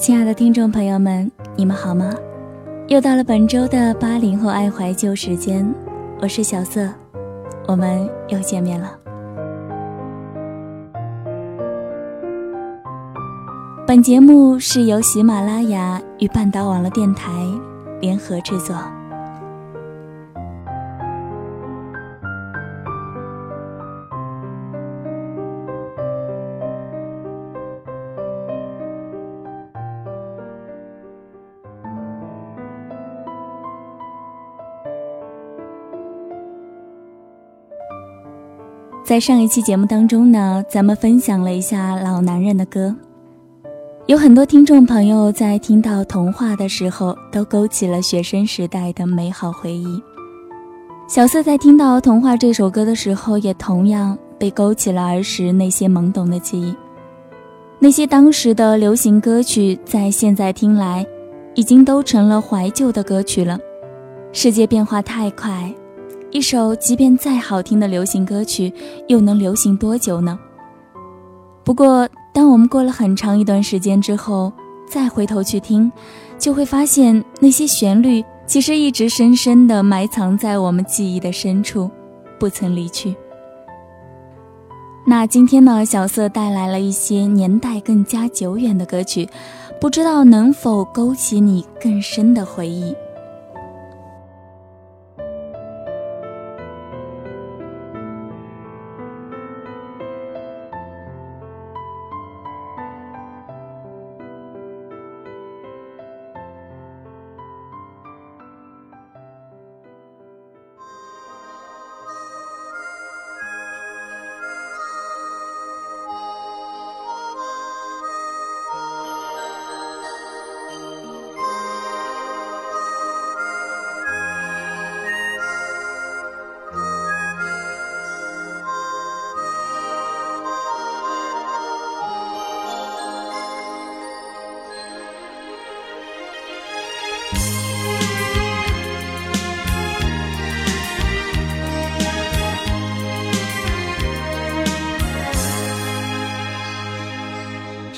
亲爱的听众朋友们，你们好吗？又到了本周的八零后爱怀旧时间，我是小色，我们又见面了。本节目是由喜马拉雅与半岛网络电台联合制作。在上一期节目当中呢，咱们分享了一下老男人的歌，有很多听众朋友在听到童话的时候，都勾起了学生时代的美好回忆。小四在听到童话这首歌的时候，也同样被勾起了儿时那些懵懂的记忆。那些当时的流行歌曲，在现在听来，已经都成了怀旧的歌曲了。世界变化太快。一首即便再好听的流行歌曲，又能流行多久呢？不过，当我们过了很长一段时间之后，再回头去听，就会发现那些旋律其实一直深深地埋藏在我们记忆的深处，不曾离去。那今天呢，小色带来了一些年代更加久远的歌曲，不知道能否勾起你更深的回忆。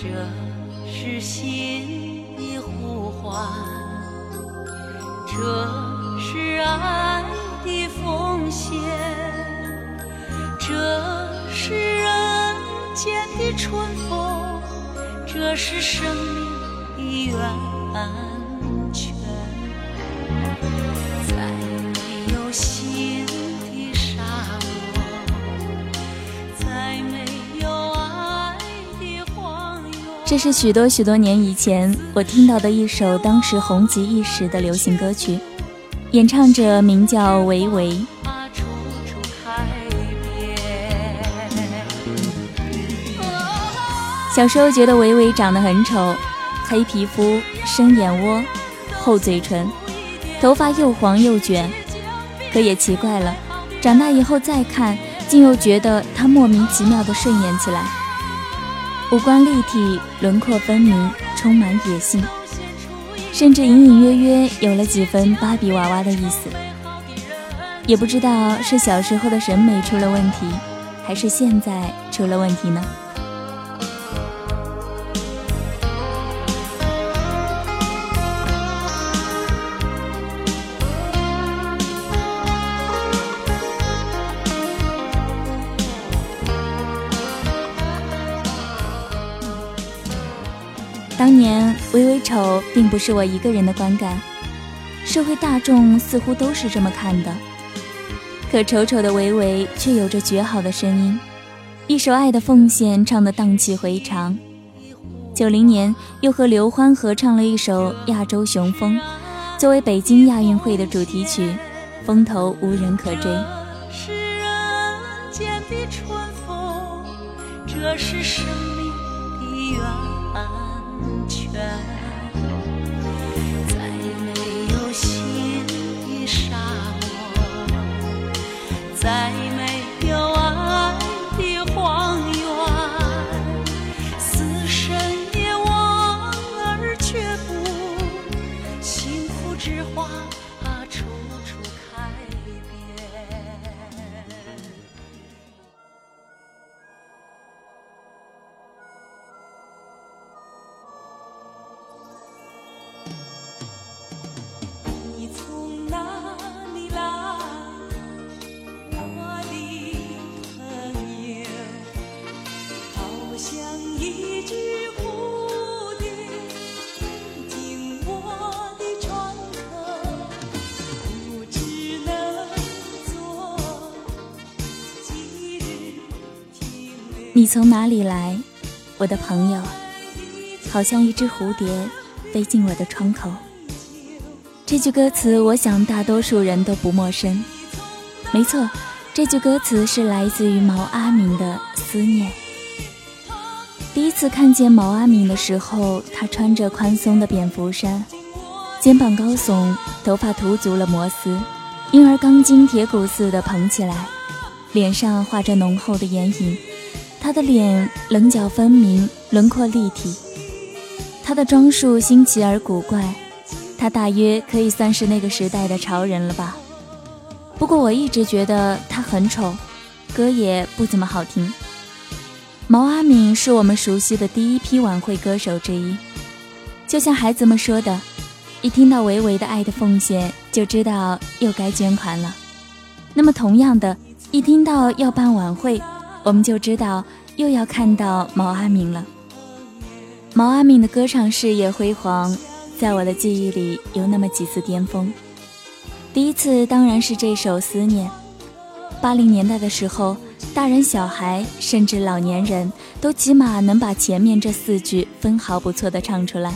这是心的呼唤这是爱的奉献这是人间的春风这是生命的源这是许多许多年以前我听到的一首当时红极一时的流行歌曲，演唱者名叫维维。小时候觉得维维长得很丑，黑皮肤、深眼窝、厚嘴唇，头发又黄又卷。可也奇怪了，长大以后再看，竟又觉得她莫名其妙的顺眼起来。五官立体，轮廓分明，充满野性，甚至隐隐约约有了几分芭比娃娃的意思。也不知道是小时候的审美出了问题，还是现在出了问题呢？当年微微丑并不是我一个人的观感，社会大众似乎都是这么看的。可丑丑的维维却有着绝好的声音，一首《爱的奉献》唱得荡气回肠。九零年又和刘欢合唱了一首《亚洲雄风》，作为北京亚运会的主题曲，风头无人可追。是人间的春风，这是生命。在没有新的沙漠，在你从哪里来，我的朋友？好像一只蝴蝶飞进我的窗口。这句歌词，我想大多数人都不陌生。没错，这句歌词是来自于毛阿敏的《思念》。第一次看见毛阿敏的时候，她穿着宽松的蝙蝠衫，肩膀高耸，头发涂足了摩丝，婴儿钢筋铁骨似的蓬起来，脸上画着浓厚的眼影。她的脸棱角分明，轮廓立体。她的装束新奇而古怪，她大约可以算是那个时代的潮人了吧。不过我一直觉得她很丑，歌也不怎么好听。毛阿敏是我们熟悉的第一批晚会歌手之一，就像孩子们说的，一听到维维的《爱的奉献》，就知道又该捐款了。那么同样的，一听到要办晚会，我们就知道又要看到毛阿敏了。毛阿敏的歌唱事业辉煌，在我的记忆里有那么几次巅峰。第一次当然是这首《思念》，八零年代的时候。大人、小孩，甚至老年人都起码能把前面这四句分毫不错的唱出来。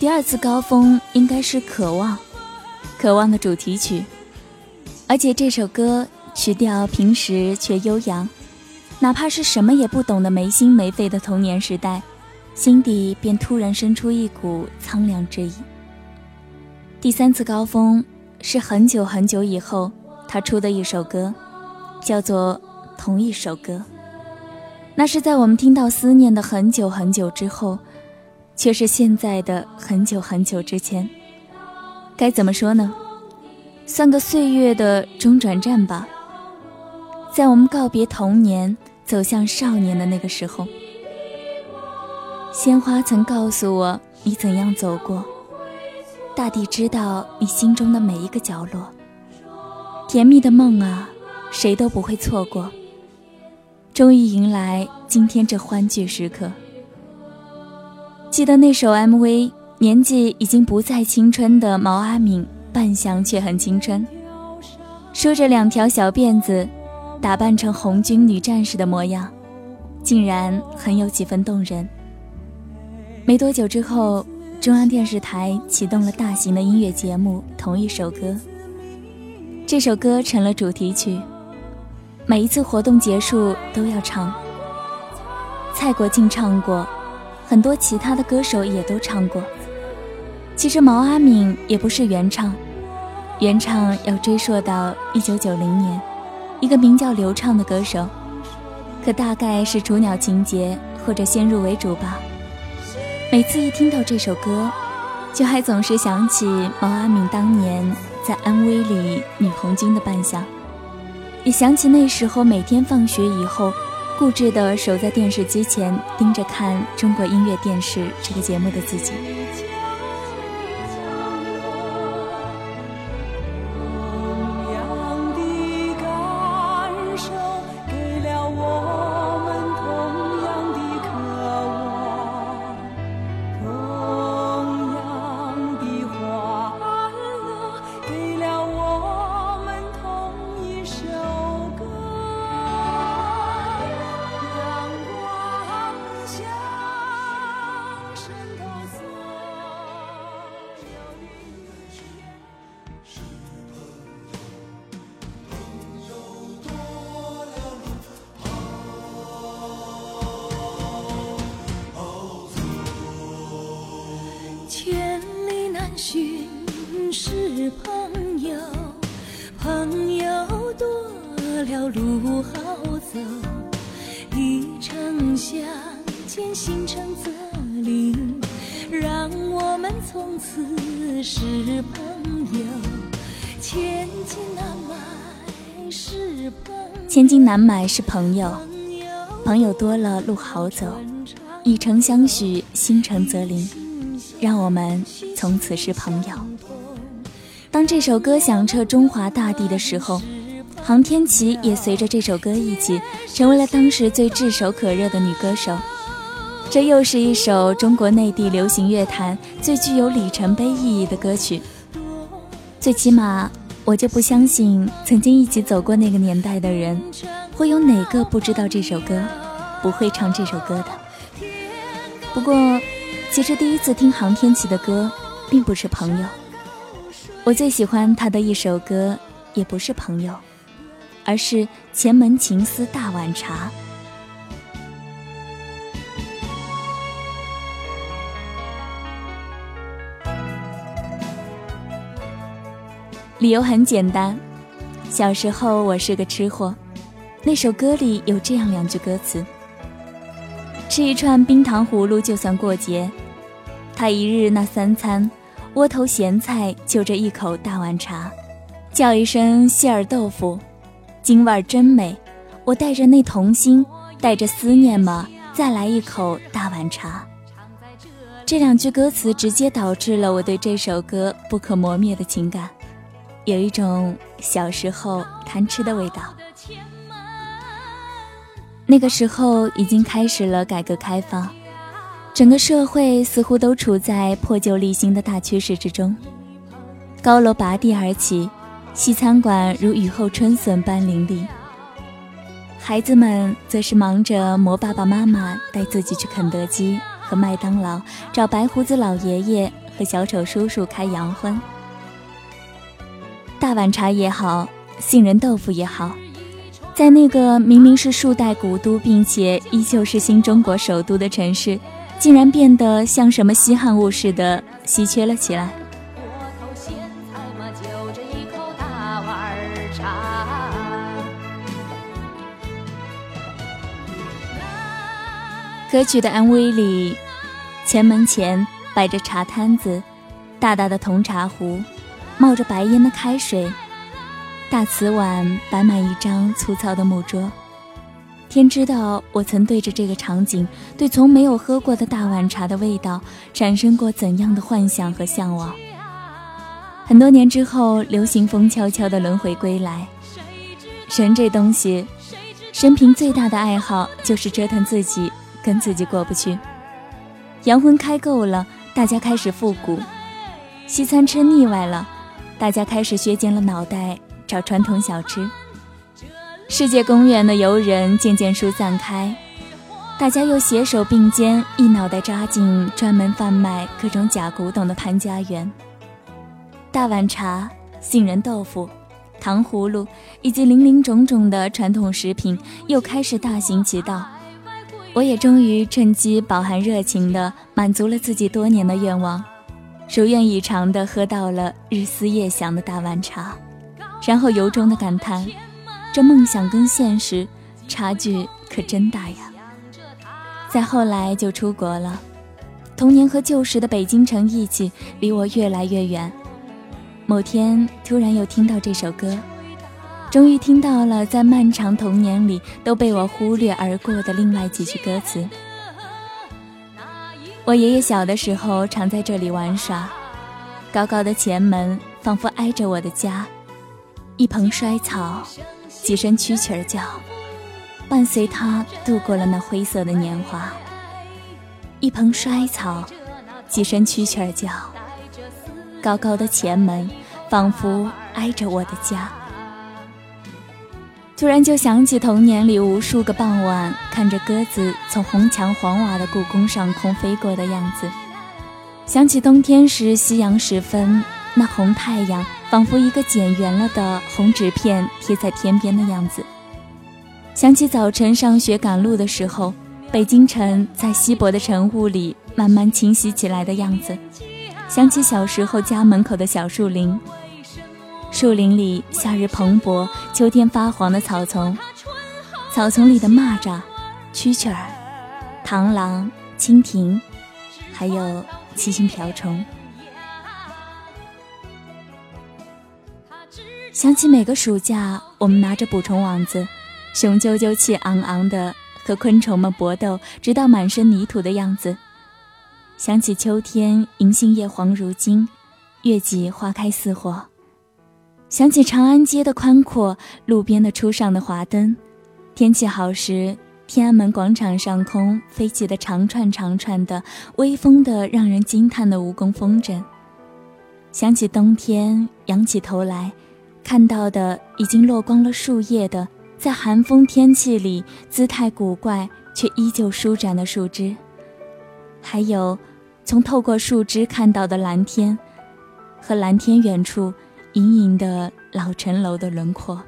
第二次高峰应该是《渴望》，《渴望》的主题曲，而且这首歌曲调平实却悠扬，哪怕是什么也不懂的没心没肺的童年时代，心底便突然生出一股苍凉之意。第三次高峰是很久很久以后他出的一首歌，叫做。同一首歌，那是在我们听到思念的很久很久之后，却是现在的很久很久之前。该怎么说呢？算个岁月的中转站吧。在我们告别童年，走向少年的那个时候，鲜花曾告诉我你怎样走过，大地知道你心中的每一个角落。甜蜜的梦啊，谁都不会错过。终于迎来今天这欢聚时刻。记得那首 MV，年纪已经不再青春的毛阿敏，扮相却很青春，梳着两条小辫子，打扮成红军女战士的模样，竟然很有几分动人。没多久之后，中央电视台启动了大型的音乐节目《同一首歌》，这首歌成了主题曲。每一次活动结束都要唱。蔡国庆唱过，很多其他的歌手也都唱过。其实毛阿敏也不是原唱，原唱要追溯到一九九零年，一个名叫刘畅的歌手。可大概是雏鸟情节或者先入为主吧。每次一听到这首歌，就还总是想起毛阿敏当年在安徽里女红军的扮相。也想起那时候每天放学以后，固执地守在电视机前盯着看中国音乐电视这个节目的自己。心诚则灵，让我们从此是朋友。千金难买是朋友，千金难买是朋友，朋友多了路好走，以诚相许心诚则灵，让我们从此是朋友。当这首歌响彻中华大地的时候。杭天琪也随着这首歌一起，成为了当时最炙手可热的女歌手。这又是一首中国内地流行乐坛最具有里程碑意义的歌曲。最起码，我就不相信曾经一起走过那个年代的人，会有哪个不知道这首歌，不会唱这首歌的。不过，其实第一次听航天琪的歌，并不是朋友。我最喜欢他的一首歌，也不是朋友，而是《前门情思大碗茶》。理由很简单，小时候我是个吃货，那首歌里有这样两句歌词：吃一串冰糖葫芦就算过节，他一日那三餐，窝头咸菜就这一口大碗茶，叫一声馅儿豆腐，京味儿真美。我带着那童心，带着思念嘛，再来一口大碗茶。这两句歌词直接导致了我对这首歌不可磨灭的情感。有一种小时候贪吃的味道。那个时候已经开始了改革开放，整个社会似乎都处在破旧立新的大趋势之中，高楼拔地而起，西餐馆如雨后春笋般林立。孩子们则是忙着磨爸爸妈妈带自己去肯德基和麦当劳，找白胡子老爷爷和小丑叔叔开洋荤。大碗茶也好，杏仁豆腐也好，在那个明明是数代古都，并且依旧是新中国首都的城市，竟然变得像什么稀罕物似的稀缺了起来。歌曲的 MV 里，前门前摆着茶摊子，大大的铜茶壶。冒着白烟的开水，大瓷碗摆满一张粗糙的木桌。天知道我曾对着这个场景，对从没有喝过的大碗茶的味道，产生过怎样的幻想和向往。很多年之后，流行风悄悄地轮回归来。神这东西，生平最大的爱好就是折腾自己，跟自己过不去。洋荤开够了，大家开始复古；西餐吃腻歪了。大家开始削尖了脑袋找传统小吃，世界公园的游人渐渐疏散开，大家又携手并肩，一脑袋扎进专门贩卖各种假古董的潘家园。大碗茶、杏仁豆腐、糖葫芦以及林林种种的传统食品又开始大行其道，我也终于趁机饱含热情地满足了自己多年的愿望。如愿以偿地喝到了日思夜想的大碗茶，然后由衷地感叹：这梦想跟现实差距可真大呀！再后来就出国了，童年和旧时的北京城一起离我越来越远。某天突然又听到这首歌，终于听到了在漫长童年里都被我忽略而过的另外几句歌词。我爷爷小的时候常在这里玩耍，高高的前门仿佛挨着我的家，一蓬衰草，几声蛐蛐儿叫，伴随他度过了那灰色的年华。一蓬衰草，几声蛐蛐儿叫，高高的前门仿佛挨着我的家。突然就想起童年里无数个傍晚，看着鸽子从红墙黄瓦的故宫上空飞过的样子；想起冬天时夕阳时分，那红太阳仿佛一个剪圆了的红纸片贴在天边的样子；想起早晨上学赶路的时候，北京城在稀薄的晨雾里慢慢清晰起来的样子；想起小时候家门口的小树林。树林里，夏日蓬勃，秋天发黄的草丛，草丛里的蚂蚱、蛐蛐儿、螳螂、蜻蜓，还有七星瓢虫。想起每个暑假，我们拿着捕虫网子，雄赳赳、气昂昂的和昆虫们搏斗，直到满身泥土的样子。想起秋天，银杏叶黄如金，月季花开似火。想起长安街的宽阔，路边的初上的华灯，天气好时，天安门广场上空飞起的长串长串的、微风的、让人惊叹的蜈蚣风筝。想起冬天，仰起头来，看到的已经落光了树叶的，在寒风天气里姿态古怪、却依旧舒展的树枝，还有从透过树枝看到的蓝天，和蓝天远处隐隐的老城楼的轮廓。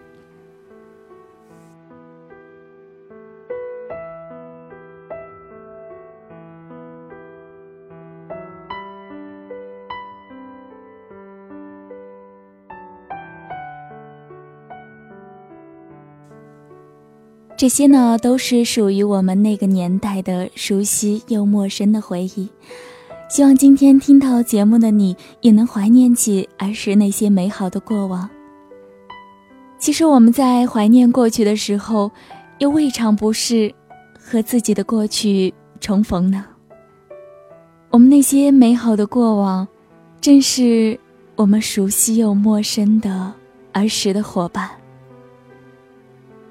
这些呢，都是属于我们那个年代的熟悉又陌生的回忆。希望今天听到节目的你，也能怀念起儿时那些美好的过往。其实我们在怀念过去的时候，又未尝不是和自己的过去重逢呢。我们那些美好的过往，正是我们熟悉又陌生的儿时的伙伴。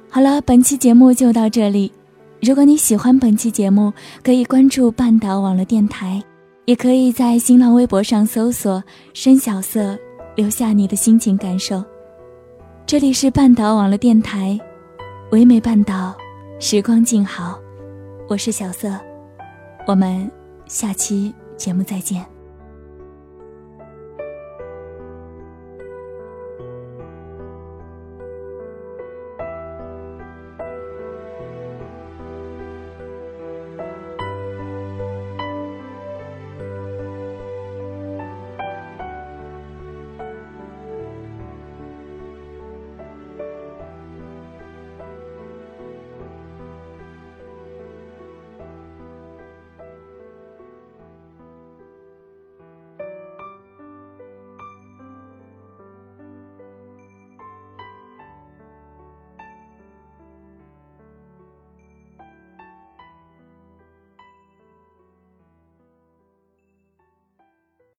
好了，本期节目就到这里。如果你喜欢本期节目，可以关注半岛网络电台，也可以在新浪微博上搜索“深小色”，留下你的心情感受。这里是半岛网络电台，唯美半岛，时光静好，我是小色，我们下期节目再见。